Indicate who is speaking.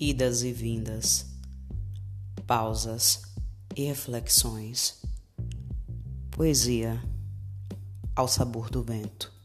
Speaker 1: idas e vindas, pausas e reflexões. Poesia ao sabor do vento.